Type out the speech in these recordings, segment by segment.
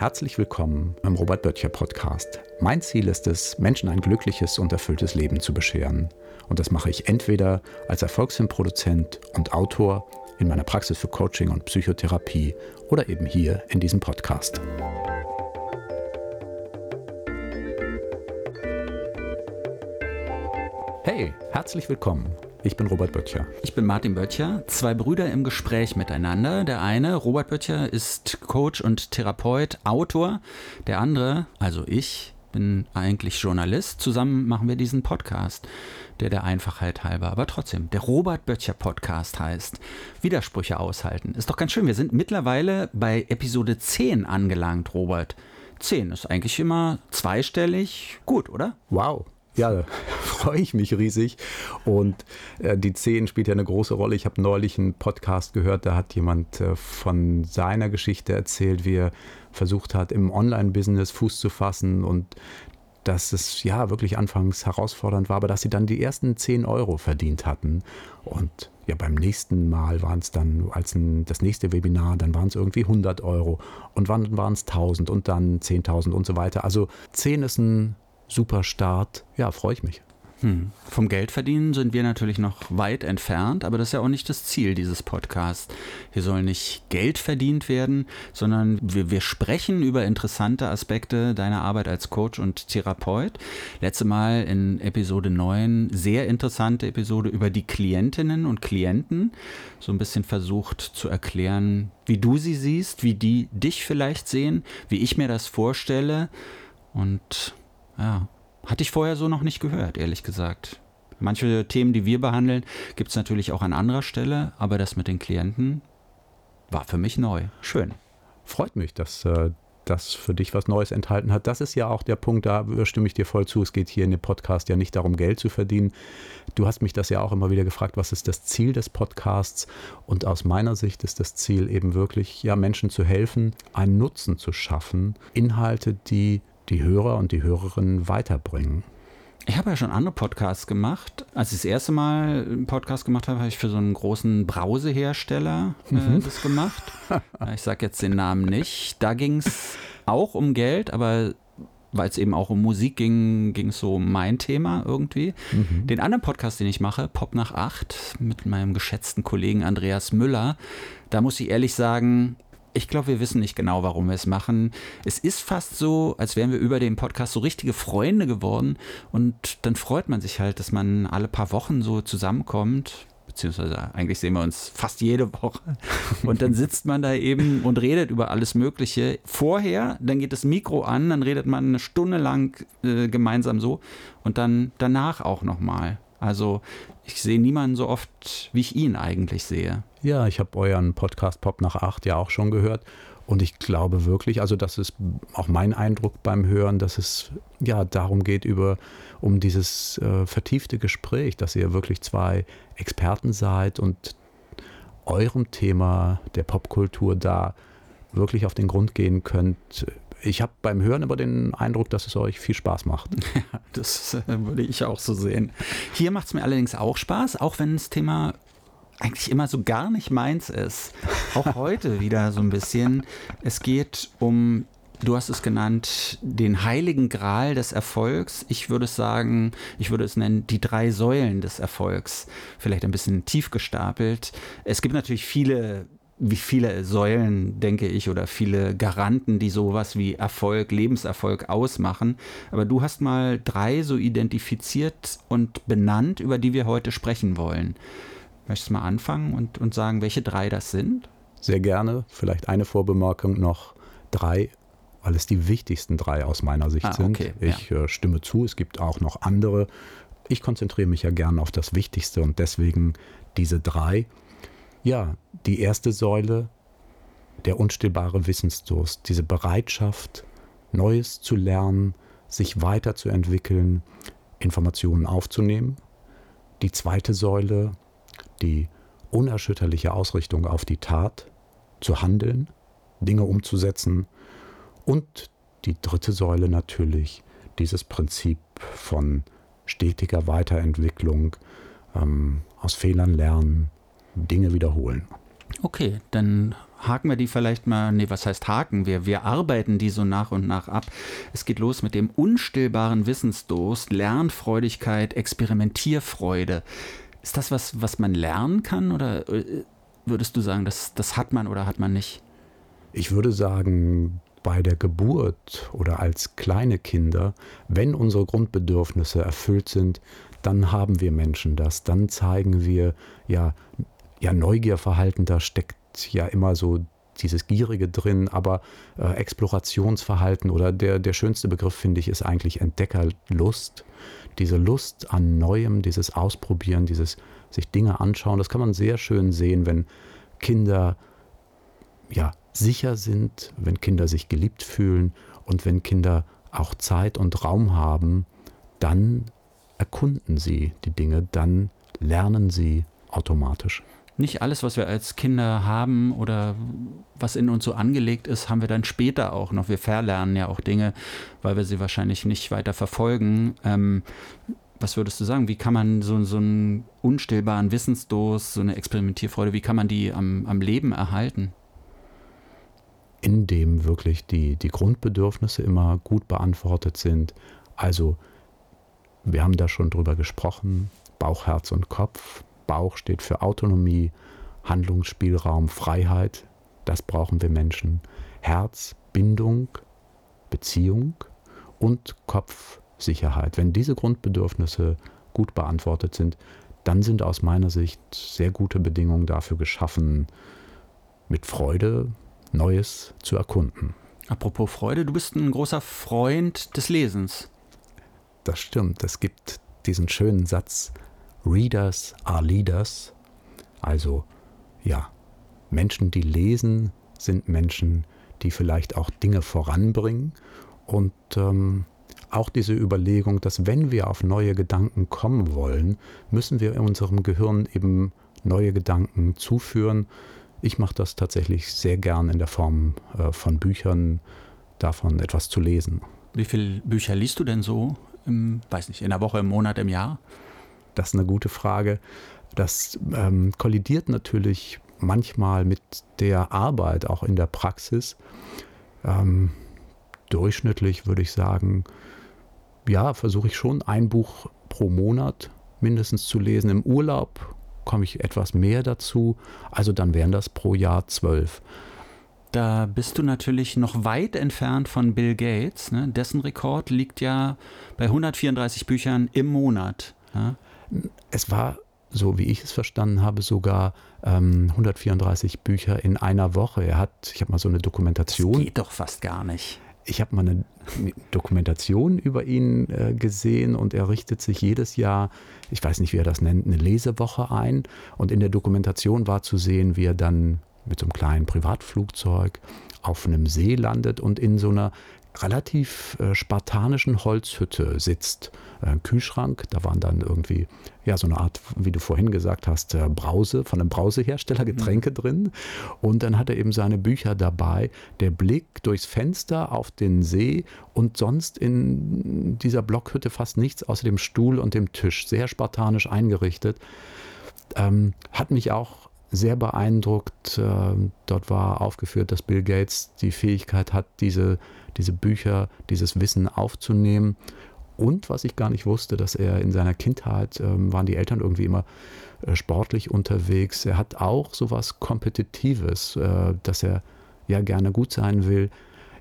Herzlich willkommen beim Robert Böttcher Podcast. Mein Ziel ist es, Menschen ein glückliches und erfülltes Leben zu bescheren. Und das mache ich entweder als Erfolgsfilmproduzent und Autor in meiner Praxis für Coaching und Psychotherapie oder eben hier in diesem Podcast. Hey, herzlich willkommen. Ich bin Robert Böttcher. Ich bin Martin Böttcher. Zwei Brüder im Gespräch miteinander. Der eine, Robert Böttcher, ist Coach und Therapeut, Autor. Der andere, also ich, bin eigentlich Journalist. Zusammen machen wir diesen Podcast, der der Einfachheit halber, aber trotzdem, der Robert Böttcher Podcast heißt. Widersprüche aushalten. Ist doch ganz schön. Wir sind mittlerweile bei Episode 10 angelangt, Robert. 10 ist eigentlich immer zweistellig. Gut, oder? Wow, ja, freue ich mich riesig. Und äh, die 10 spielt ja eine große Rolle. Ich habe neulich einen Podcast gehört, da hat jemand äh, von seiner Geschichte erzählt, wie er versucht hat, im Online-Business Fuß zu fassen und dass es ja wirklich anfangs herausfordernd war, aber dass sie dann die ersten 10 Euro verdient hatten. Und ja, beim nächsten Mal waren es dann, als ein, das nächste Webinar, dann waren es irgendwie 100 Euro und wann waren es 1000 und dann 10.000 und so weiter. Also 10 ist ein super Start. Ja, freue ich mich. Hm. Vom Geldverdienen sind wir natürlich noch weit entfernt, aber das ist ja auch nicht das Ziel dieses Podcasts. Hier soll nicht Geld verdient werden, sondern wir, wir sprechen über interessante Aspekte deiner Arbeit als Coach und Therapeut. Letzte Mal in Episode 9, sehr interessante Episode über die Klientinnen und Klienten. So ein bisschen versucht zu erklären, wie du sie siehst, wie die dich vielleicht sehen, wie ich mir das vorstelle. Und ja, hatte ich vorher so noch nicht gehört, ehrlich gesagt. Manche Themen, die wir behandeln, gibt es natürlich auch an anderer Stelle, aber das mit den Klienten war für mich neu. Schön. Freut mich, dass äh, das für dich was Neues enthalten hat. Das ist ja auch der Punkt, da stimme ich dir voll zu. Es geht hier in dem Podcast ja nicht darum, Geld zu verdienen. Du hast mich das ja auch immer wieder gefragt, was ist das Ziel des Podcasts? Und aus meiner Sicht ist das Ziel eben wirklich, ja, Menschen zu helfen, einen Nutzen zu schaffen, Inhalte, die die Hörer und die Hörerinnen weiterbringen. Ich habe ja schon andere Podcasts gemacht. Als ich das erste Mal einen Podcast gemacht habe, habe ich für so einen großen Brausehersteller äh, mhm. das gemacht. ich sage jetzt den Namen nicht. Da ging es auch um Geld, aber weil es eben auch um Musik ging, ging es so um mein Thema irgendwie. Mhm. Den anderen Podcast, den ich mache, Pop nach acht, mit meinem geschätzten Kollegen Andreas Müller, da muss ich ehrlich sagen, ich glaube, wir wissen nicht genau, warum wir es machen. Es ist fast so, als wären wir über den Podcast so richtige Freunde geworden. Und dann freut man sich halt, dass man alle paar Wochen so zusammenkommt. Beziehungsweise eigentlich sehen wir uns fast jede Woche. Und dann sitzt man da eben und redet über alles Mögliche. Vorher, dann geht das Mikro an, dann redet man eine Stunde lang äh, gemeinsam so. Und dann danach auch nochmal. Also ich sehe niemanden so oft, wie ich ihn eigentlich sehe. Ja, ich habe euren Podcast Pop nach acht ja auch schon gehört. Und ich glaube wirklich, also das ist auch mein Eindruck beim Hören, dass es ja darum geht, über um dieses äh, vertiefte Gespräch, dass ihr wirklich zwei Experten seid und eurem Thema der Popkultur da wirklich auf den Grund gehen könnt, ich habe beim Hören aber den Eindruck, dass es euch viel Spaß macht. Ja, das äh, würde ich auch so sehen. Hier macht es mir allerdings auch Spaß, auch wenn das Thema eigentlich immer so gar nicht meins ist. Auch heute wieder so ein bisschen. Es geht um Du hast es genannt, den heiligen Gral des Erfolgs. Ich würde es sagen, ich würde es nennen, die drei Säulen des Erfolgs. Vielleicht ein bisschen tief gestapelt. Es gibt natürlich viele wie viele Säulen, denke ich, oder viele Garanten, die sowas wie Erfolg, Lebenserfolg ausmachen. Aber du hast mal drei so identifiziert und benannt, über die wir heute sprechen wollen. Möchtest du mal anfangen und, und sagen, welche drei das sind? Sehr gerne. Vielleicht eine Vorbemerkung noch. Drei, weil es die wichtigsten drei aus meiner Sicht ah, sind. Okay, ich ja. äh, stimme zu, es gibt auch noch andere. Ich konzentriere mich ja gerne auf das Wichtigste und deswegen diese drei. Ja, die erste Säule, der unstillbare Wissensdurst, diese Bereitschaft, Neues zu lernen, sich weiterzuentwickeln, Informationen aufzunehmen. Die zweite Säule, die unerschütterliche Ausrichtung auf die Tat, zu handeln, Dinge umzusetzen. Und die dritte Säule natürlich, dieses Prinzip von stetiger Weiterentwicklung, ähm, aus Fehlern lernen, Dinge wiederholen. Okay, dann haken wir die vielleicht mal, nee, was heißt haken? Wir, wir arbeiten die so nach und nach ab. Es geht los mit dem unstillbaren Wissensdurst, Lernfreudigkeit, Experimentierfreude. Ist das was, was man lernen kann oder äh, würdest du sagen, das, das hat man oder hat man nicht? Ich würde sagen, bei der Geburt oder als kleine Kinder, wenn unsere Grundbedürfnisse erfüllt sind, dann haben wir Menschen das. Dann zeigen wir ja, ja Neugierverhalten, da steckt ja immer so dieses Gierige drin, aber äh, Explorationsverhalten oder der, der schönste Begriff, finde ich, ist eigentlich Entdeckerlust. Diese Lust an Neuem, dieses Ausprobieren, dieses sich Dinge anschauen, das kann man sehr schön sehen, wenn Kinder ja, sicher sind, wenn Kinder sich geliebt fühlen und wenn Kinder auch Zeit und Raum haben, dann erkunden sie die Dinge, dann lernen sie automatisch. Nicht alles, was wir als Kinder haben oder was in uns so angelegt ist, haben wir dann später auch noch. Wir verlernen ja auch Dinge, weil wir sie wahrscheinlich nicht weiter verfolgen. Ähm, was würdest du sagen? Wie kann man so, so einen unstillbaren Wissensdurst, so eine Experimentierfreude, wie kann man die am, am Leben erhalten? in dem wirklich die, die Grundbedürfnisse immer gut beantwortet sind. Also wir haben da schon drüber gesprochen, Bauch, Herz und Kopf. Bauch steht für Autonomie, Handlungsspielraum, Freiheit. Das brauchen wir Menschen. Herz, Bindung, Beziehung und Kopf, Sicherheit. Wenn diese Grundbedürfnisse gut beantwortet sind, dann sind aus meiner Sicht sehr gute Bedingungen dafür geschaffen, mit Freude Neues zu erkunden. Apropos Freude, du bist ein großer Freund des Lesens. Das stimmt. Es gibt diesen schönen Satz, Readers are Leaders. Also ja, Menschen, die lesen, sind Menschen, die vielleicht auch Dinge voranbringen. Und ähm, auch diese Überlegung, dass wenn wir auf neue Gedanken kommen wollen, müssen wir in unserem Gehirn eben neue Gedanken zuführen, ich mache das tatsächlich sehr gern in der Form äh, von Büchern, davon etwas zu lesen. Wie viele Bücher liest du denn so, im, weiß nicht, in der Woche, im Monat, im Jahr? Das ist eine gute Frage. Das ähm, kollidiert natürlich manchmal mit der Arbeit, auch in der Praxis. Ähm, durchschnittlich würde ich sagen, ja, versuche ich schon ein Buch pro Monat mindestens zu lesen. Im Urlaub komme ich etwas mehr dazu. Also dann wären das pro Jahr zwölf. Da bist du natürlich noch weit entfernt von Bill Gates. Ne? Dessen Rekord liegt ja bei 134 Büchern im Monat. Ja? Es war, so wie ich es verstanden habe, sogar ähm, 134 Bücher in einer Woche. Er hat, ich habe mal so eine Dokumentation. Das geht doch fast gar nicht ich habe mal eine Dokumentation über ihn äh, gesehen und er richtet sich jedes Jahr, ich weiß nicht, wie er das nennt, eine Lesewoche ein. Und in der Dokumentation war zu sehen, wie er dann mit so einem kleinen Privatflugzeug auf einem See landet und in so einer relativ äh, spartanischen Holzhütte sitzt. Äh, Kühlschrank, da waren dann irgendwie, ja, so eine Art, wie du vorhin gesagt hast, äh, Brause, von einem Brausehersteller Getränke mhm. drin. Und dann hat er eben seine Bücher dabei. Der Blick durchs Fenster auf den See und sonst in dieser Blockhütte fast nichts außer dem Stuhl und dem Tisch. Sehr spartanisch eingerichtet. Ähm, hat mich auch sehr beeindruckt. Äh, dort war aufgeführt, dass Bill Gates die Fähigkeit hat, diese diese Bücher, dieses Wissen aufzunehmen. Und was ich gar nicht wusste, dass er in seiner Kindheit ähm, waren die Eltern irgendwie immer äh, sportlich unterwegs. Er hat auch sowas Kompetitives, äh, dass er ja gerne gut sein will.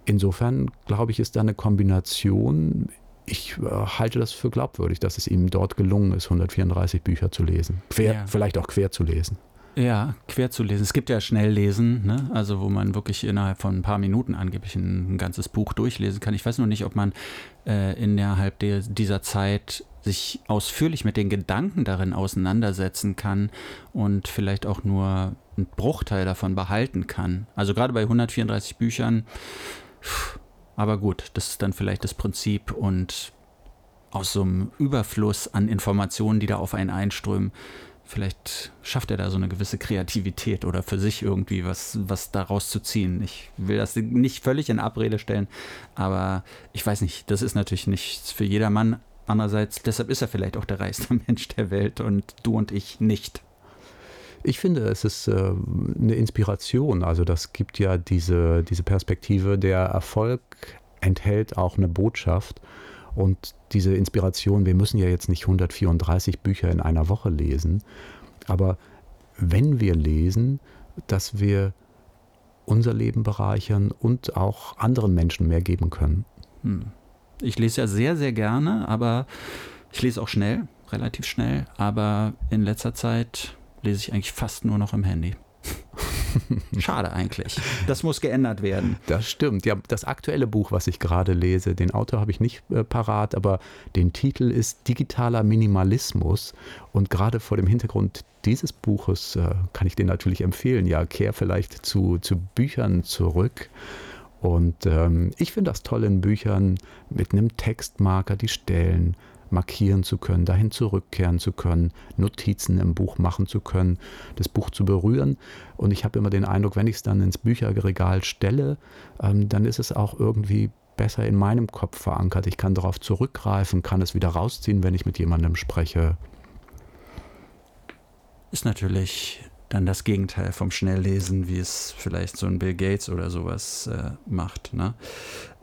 Insofern glaube ich, ist da eine Kombination. Ich äh, halte das für glaubwürdig, dass es ihm dort gelungen ist, 134 Bücher zu lesen. Quer, ja. Vielleicht auch quer zu lesen. Ja, quer zu lesen. Es gibt ja Schnelllesen, ne? also wo man wirklich innerhalb von ein paar Minuten angeblich ein, ein ganzes Buch durchlesen kann. Ich weiß nur nicht, ob man äh, innerhalb der, dieser Zeit sich ausführlich mit den Gedanken darin auseinandersetzen kann und vielleicht auch nur einen Bruchteil davon behalten kann. Also gerade bei 134 Büchern, aber gut, das ist dann vielleicht das Prinzip und aus so einem Überfluss an Informationen, die da auf einen einströmen, vielleicht schafft er da so eine gewisse Kreativität oder für sich irgendwie was, was daraus zu ziehen. Ich will das nicht völlig in Abrede stellen, aber ich weiß nicht, das ist natürlich nichts für jedermann. Andererseits, deshalb ist er vielleicht auch der reichste Mensch der Welt und du und ich nicht. Ich finde, es ist äh, eine Inspiration. Also das gibt ja diese, diese Perspektive, der Erfolg enthält auch eine Botschaft. Und diese Inspiration, wir müssen ja jetzt nicht 134 Bücher in einer Woche lesen, aber wenn wir lesen, dass wir unser Leben bereichern und auch anderen Menschen mehr geben können. Hm. Ich lese ja sehr, sehr gerne, aber ich lese auch schnell, relativ schnell, aber in letzter Zeit lese ich eigentlich fast nur noch im Handy. Schade eigentlich. Das muss geändert werden. Das stimmt. Ja, das aktuelle Buch, was ich gerade lese, den Autor habe ich nicht äh, parat, aber den Titel ist Digitaler Minimalismus. Und gerade vor dem Hintergrund dieses Buches äh, kann ich den natürlich empfehlen. Ja, kehr vielleicht zu, zu Büchern zurück. Und ähm, ich finde das toll in Büchern mit einem Textmarker die Stellen markieren zu können, dahin zurückkehren zu können, Notizen im Buch machen zu können, das Buch zu berühren. Und ich habe immer den Eindruck, wenn ich es dann ins Bücherregal stelle, ähm, dann ist es auch irgendwie besser in meinem Kopf verankert. Ich kann darauf zurückgreifen, kann es wieder rausziehen, wenn ich mit jemandem spreche. Ist natürlich dann das Gegenteil vom Schnelllesen, wie es vielleicht so ein Bill Gates oder sowas äh, macht. Ne?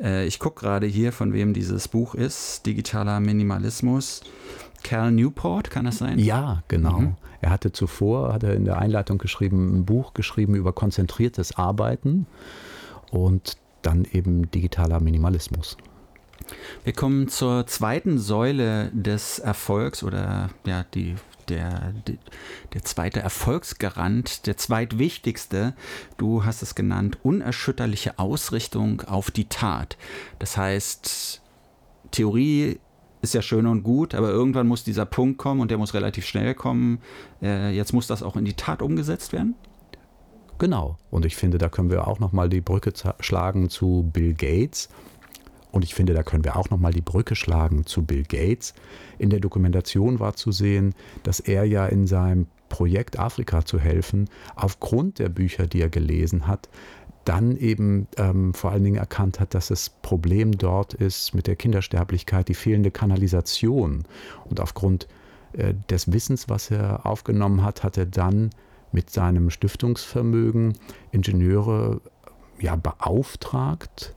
Äh, ich gucke gerade hier, von wem dieses Buch ist, Digitaler Minimalismus. Cal Newport, kann das sein? Ja, genau. Mhm. Er hatte zuvor, hat er in der Einleitung geschrieben, ein Buch geschrieben über konzentriertes Arbeiten und dann eben digitaler Minimalismus. Wir kommen zur zweiten Säule des Erfolgs oder ja, die der, der zweite Erfolgsgarant, der zweitwichtigste, du hast es genannt, unerschütterliche Ausrichtung auf die Tat. Das heißt, Theorie ist ja schön und gut, aber irgendwann muss dieser Punkt kommen und der muss relativ schnell kommen. Äh, jetzt muss das auch in die Tat umgesetzt werden? Genau. Und ich finde, da können wir auch nochmal die Brücke schlagen zu Bill Gates. Und ich finde, da können wir auch nochmal die Brücke schlagen zu Bill Gates. In der Dokumentation war zu sehen, dass er ja in seinem Projekt Afrika zu helfen, aufgrund der Bücher, die er gelesen hat, dann eben ähm, vor allen Dingen erkannt hat, dass das Problem dort ist mit der Kindersterblichkeit, die fehlende Kanalisation. Und aufgrund äh, des Wissens, was er aufgenommen hat, hat er dann mit seinem Stiftungsvermögen Ingenieure ja, beauftragt,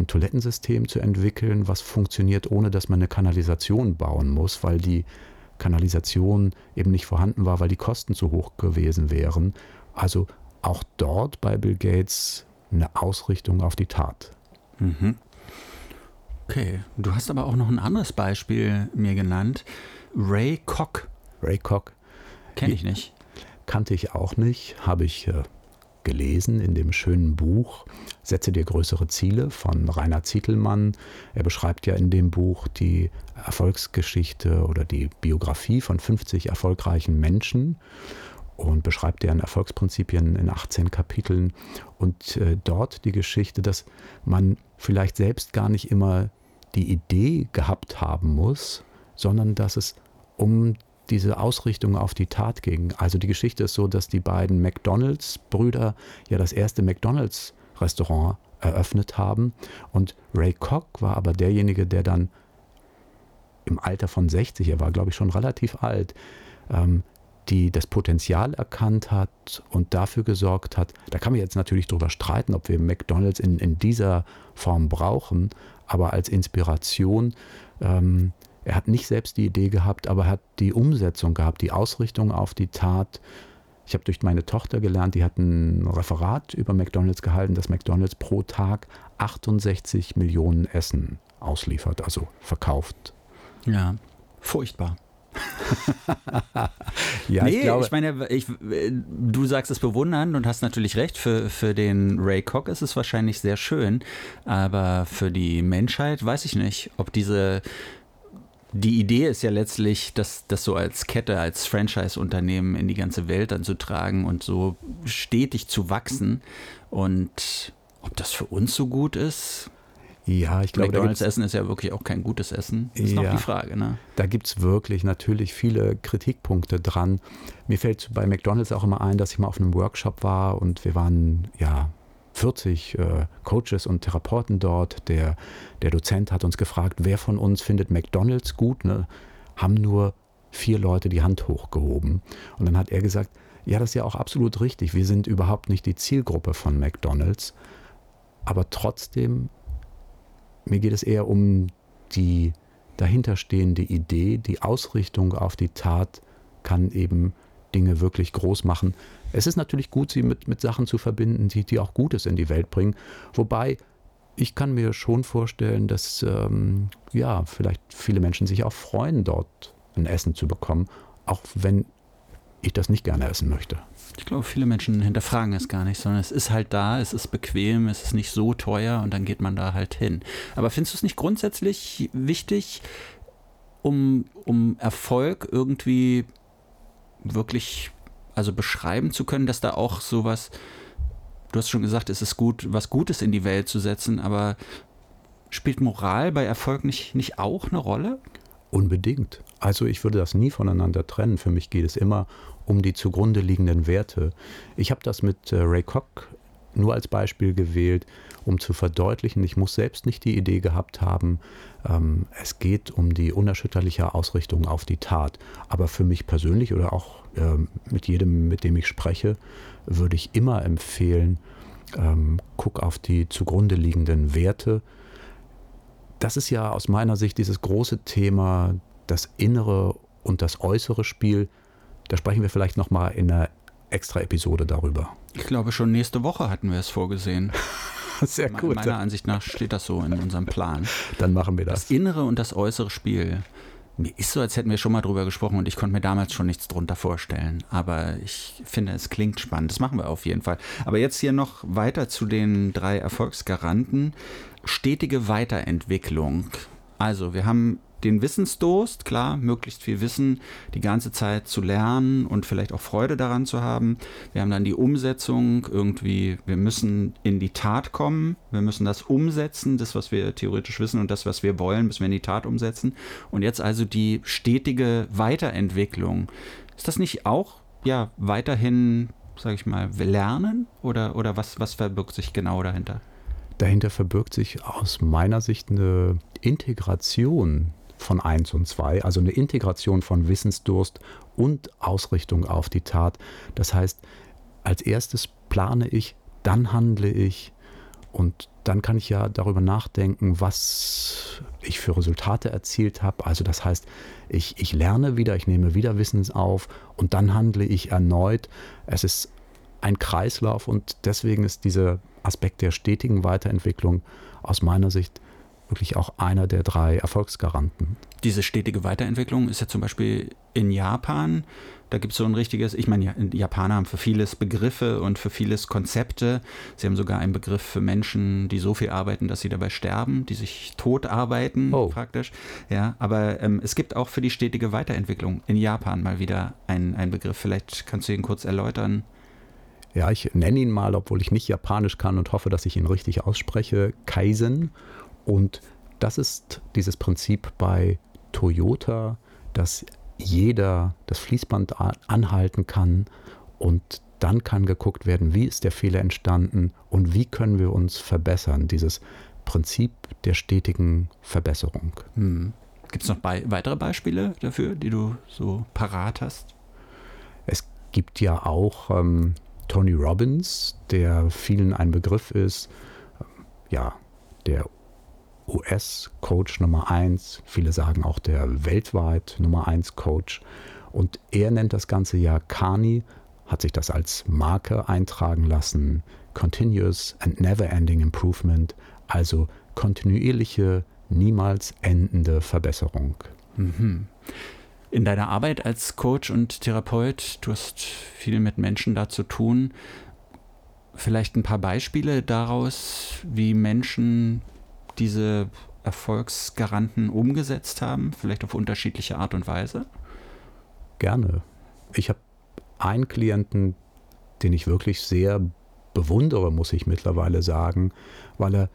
ein Toilettensystem zu entwickeln, was funktioniert, ohne dass man eine Kanalisation bauen muss, weil die Kanalisation eben nicht vorhanden war, weil die Kosten zu hoch gewesen wären. Also auch dort bei Bill Gates eine Ausrichtung auf die Tat. Mhm. Okay, du hast aber auch noch ein anderes Beispiel mir genannt. Ray Koch. Ray Koch. Kenne ich nicht. Kannte ich auch nicht, habe ich äh, gelesen in dem schönen Buch Setze dir größere Ziele von Rainer Zietelmann. Er beschreibt ja in dem Buch die Erfolgsgeschichte oder die Biografie von 50 erfolgreichen Menschen und beschreibt deren Erfolgsprinzipien in 18 Kapiteln und äh, dort die Geschichte, dass man vielleicht selbst gar nicht immer die Idee gehabt haben muss, sondern dass es um diese Ausrichtung auf die Tat ging. Also die Geschichte ist so, dass die beiden McDonalds-Brüder ja das erste McDonalds-Restaurant eröffnet haben. Und Ray Koch war aber derjenige, der dann im Alter von 60, er war glaube ich schon relativ alt, ähm, die das Potenzial erkannt hat und dafür gesorgt hat. Da kann man jetzt natürlich darüber streiten, ob wir McDonalds in, in dieser Form brauchen, aber als Inspiration ähm, er hat nicht selbst die Idee gehabt, aber er hat die Umsetzung gehabt, die Ausrichtung auf die Tat. Ich habe durch meine Tochter gelernt, die hat ein Referat über McDonald's gehalten, dass McDonald's pro Tag 68 Millionen Essen ausliefert, also verkauft. Ja, furchtbar. ja, nee, ich, glaube, ich meine, ich, du sagst es bewundernd und hast natürlich recht. Für, für den Ray Koch ist es wahrscheinlich sehr schön, aber für die Menschheit weiß ich nicht, ob diese die Idee ist ja letztlich, das, das so als Kette, als Franchise-Unternehmen in die ganze Welt dann zu tragen und so stetig zu wachsen. Und ob das für uns so gut ist? Ja, ich glaube, McDonalds Essen ist ja wirklich auch kein gutes Essen. Das ist ja, noch die Frage. Ne? Da gibt es wirklich natürlich viele Kritikpunkte dran. Mir fällt bei McDonalds auch immer ein, dass ich mal auf einem Workshop war und wir waren ja 40 äh, Coaches und Therapeuten dort. Der, der Dozent hat uns gefragt, wer von uns findet McDonald's gut? Ne? Haben nur vier Leute die Hand hochgehoben. Und dann hat er gesagt, Ja, das ist ja auch absolut richtig. Wir sind überhaupt nicht die Zielgruppe von McDonald's. Aber trotzdem, mir geht es eher um die dahinterstehende Idee, die Ausrichtung auf die Tat kann eben Dinge wirklich groß machen. Es ist natürlich gut, sie mit, mit Sachen zu verbinden, die, die auch Gutes in die Welt bringen. Wobei ich kann mir schon vorstellen, dass ähm, ja, vielleicht viele Menschen sich auch freuen, dort ein Essen zu bekommen, auch wenn ich das nicht gerne essen möchte. Ich glaube, viele Menschen hinterfragen es gar nicht, sondern es ist halt da, es ist bequem, es ist nicht so teuer und dann geht man da halt hin. Aber findest du es nicht grundsätzlich wichtig, um, um Erfolg irgendwie wirklich also beschreiben zu können, dass da auch sowas, du hast schon gesagt, es ist gut, was Gutes in die Welt zu setzen, aber spielt Moral bei Erfolg nicht, nicht auch eine Rolle? Unbedingt. Also ich würde das nie voneinander trennen. Für mich geht es immer um die zugrunde liegenden Werte. Ich habe das mit äh, Ray Koch nur als Beispiel gewählt, um zu verdeutlichen, ich muss selbst nicht die Idee gehabt haben, es geht um die unerschütterliche Ausrichtung auf die Tat. Aber für mich persönlich oder auch äh, mit jedem, mit dem ich spreche, würde ich immer empfehlen, ähm, guck auf die zugrunde liegenden Werte. Das ist ja aus meiner Sicht dieses große Thema, das innere und das äußere Spiel da sprechen wir vielleicht nochmal in einer extra Episode darüber. Ich glaube, schon nächste Woche hatten wir es vorgesehen. Sehr gut. Meiner Ansicht nach steht das so in unserem Plan. Dann machen wir das. Das innere und das äußere Spiel. Mir ist so, als hätten wir schon mal drüber gesprochen und ich konnte mir damals schon nichts drunter vorstellen. Aber ich finde, es klingt spannend. Das machen wir auf jeden Fall. Aber jetzt hier noch weiter zu den drei Erfolgsgaranten. Stetige Weiterentwicklung. Also, wir haben den Wissensdurst, klar, möglichst viel Wissen die ganze Zeit zu lernen und vielleicht auch Freude daran zu haben. Wir haben dann die Umsetzung, irgendwie, wir müssen in die Tat kommen, wir müssen das umsetzen, das, was wir theoretisch wissen und das, was wir wollen, müssen wir in die Tat umsetzen. Und jetzt also die stetige Weiterentwicklung. Ist das nicht auch ja weiterhin, sage ich mal, lernen oder, oder was, was verbirgt sich genau dahinter? Dahinter verbirgt sich aus meiner Sicht eine Integration von 1 und 2, also eine Integration von Wissensdurst und Ausrichtung auf die Tat. Das heißt, als erstes plane ich, dann handle ich und dann kann ich ja darüber nachdenken, was ich für Resultate erzielt habe. Also das heißt, ich, ich lerne wieder, ich nehme wieder Wissens auf und dann handle ich erneut. Es ist ein Kreislauf und deswegen ist dieser Aspekt der stetigen Weiterentwicklung aus meiner Sicht wirklich auch einer der drei Erfolgsgaranten. Diese stetige Weiterentwicklung ist ja zum Beispiel in Japan. Da gibt es so ein richtiges, ich meine, Japaner haben für vieles Begriffe und für vieles Konzepte. Sie haben sogar einen Begriff für Menschen, die so viel arbeiten, dass sie dabei sterben, die sich tot arbeiten, oh. praktisch. Ja, aber ähm, es gibt auch für die stetige Weiterentwicklung in Japan mal wieder einen, einen Begriff. Vielleicht kannst du ihn kurz erläutern. Ja, ich nenne ihn mal, obwohl ich nicht Japanisch kann und hoffe, dass ich ihn richtig ausspreche. Kaizen. Und das ist dieses Prinzip bei Toyota, dass jeder das Fließband anhalten kann und dann kann geguckt werden, wie ist der Fehler entstanden und wie können wir uns verbessern. Dieses Prinzip der stetigen Verbesserung. Hm. Gibt es noch be weitere Beispiele dafür, die du so parat hast? Es gibt ja auch ähm, Tony Robbins, der vielen ein Begriff ist. Ähm, ja, der US-Coach Nummer 1, viele sagen auch der weltweit Nummer 1 Coach. Und er nennt das Ganze ja Kani, hat sich das als Marke eintragen lassen, Continuous and Never Ending Improvement, also kontinuierliche, niemals endende Verbesserung. Mhm. In deiner Arbeit als Coach und Therapeut, du hast viel mit Menschen da zu tun. Vielleicht ein paar Beispiele daraus, wie Menschen diese Erfolgsgaranten umgesetzt haben, vielleicht auf unterschiedliche Art und Weise? Gerne. Ich habe einen Klienten, den ich wirklich sehr bewundere, muss ich mittlerweile sagen, weil er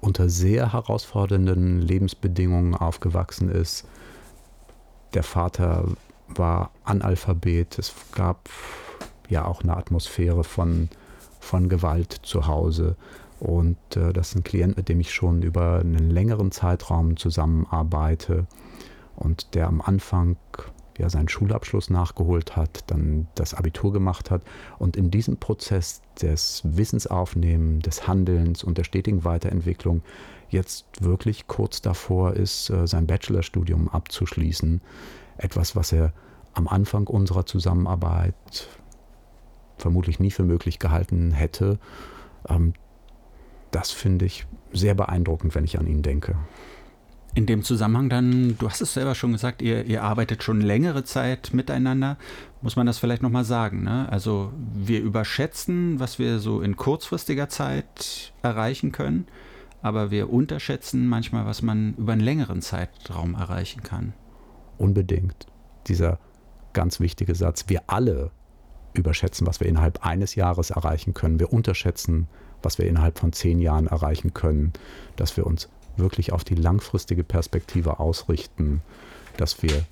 unter sehr herausfordernden Lebensbedingungen aufgewachsen ist. Der Vater war Analphabet. Es gab ja auch eine Atmosphäre von, von Gewalt zu Hause. Und äh, das ist ein Klient, mit dem ich schon über einen längeren Zeitraum zusammenarbeite und der am Anfang ja seinen Schulabschluss nachgeholt hat, dann das Abitur gemacht hat und in diesem Prozess des Wissensaufnehmen, des Handelns und der stetigen Weiterentwicklung jetzt wirklich kurz davor ist, äh, sein Bachelorstudium abzuschließen. Etwas, was er am Anfang unserer Zusammenarbeit vermutlich nie für möglich gehalten hätte. Das finde ich sehr beeindruckend, wenn ich an ihn denke. In dem Zusammenhang dann, du hast es selber schon gesagt, ihr, ihr arbeitet schon längere Zeit miteinander. Muss man das vielleicht nochmal sagen? Ne? Also wir überschätzen, was wir so in kurzfristiger Zeit erreichen können, aber wir unterschätzen manchmal, was man über einen längeren Zeitraum erreichen kann. Unbedingt. Dieser ganz wichtige Satz, wir alle überschätzen, was wir innerhalb eines Jahres erreichen können. Wir unterschätzen, was wir innerhalb von zehn Jahren erreichen können, dass wir uns wirklich auf die langfristige Perspektive ausrichten, dass wir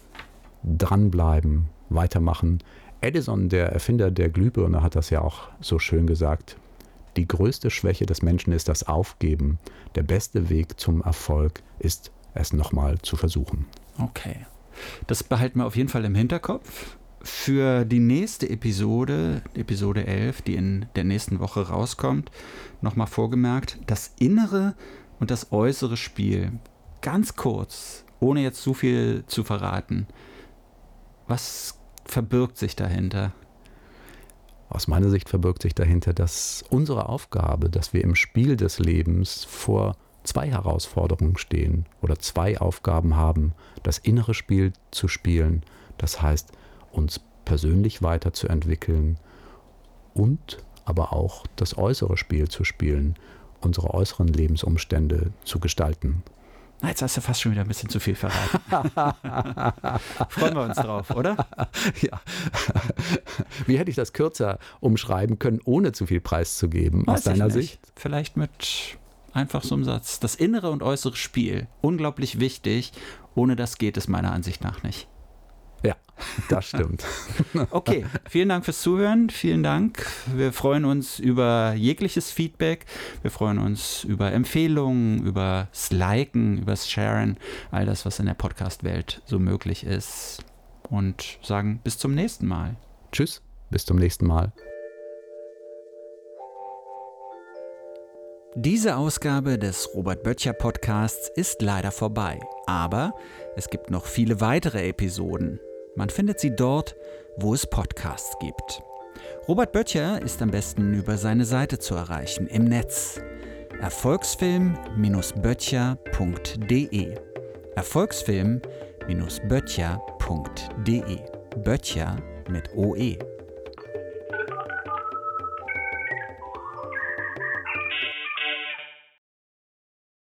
dranbleiben, weitermachen. Edison, der Erfinder der Glühbirne, hat das ja auch so schön gesagt. Die größte Schwäche des Menschen ist das Aufgeben. Der beste Weg zum Erfolg ist, es nochmal zu versuchen. Okay. Das behalten wir auf jeden Fall im Hinterkopf für die nächste Episode, Episode 11, die in der nächsten Woche rauskommt, nochmal vorgemerkt, das innere und das äußere Spiel. Ganz kurz, ohne jetzt zu viel zu verraten. Was verbirgt sich dahinter? Aus meiner Sicht verbirgt sich dahinter, dass unsere Aufgabe, dass wir im Spiel des Lebens vor zwei Herausforderungen stehen oder zwei Aufgaben haben, das innere Spiel zu spielen, das heißt uns persönlich weiterzuentwickeln und aber auch das äußere Spiel zu spielen, unsere äußeren Lebensumstände zu gestalten. Jetzt hast du fast schon wieder ein bisschen zu viel verraten. Freuen wir uns drauf, oder? Ja. Wie hätte ich das kürzer umschreiben können, ohne zu viel preiszugeben, aus deiner Sicht? Vielleicht mit einfach so einem Satz. Das innere und äußere Spiel, unglaublich wichtig. Ohne das geht es meiner Ansicht nach nicht. Ja, das stimmt. okay, vielen Dank fürs Zuhören. Vielen Dank. Wir freuen uns über jegliches Feedback. Wir freuen uns über Empfehlungen, über das Liken, über das Sharen, all das, was in der Podcast-Welt so möglich ist. Und sagen bis zum nächsten Mal. Tschüss, bis zum nächsten Mal. Diese Ausgabe des Robert Böttcher Podcasts ist leider vorbei, aber es gibt noch viele weitere Episoden. Man findet sie dort, wo es Podcasts gibt. Robert Böttcher ist am besten über seine Seite zu erreichen im Netz. Erfolgsfilm-böttcher.de Erfolgsfilm-böttcher.de Böttcher mit OE.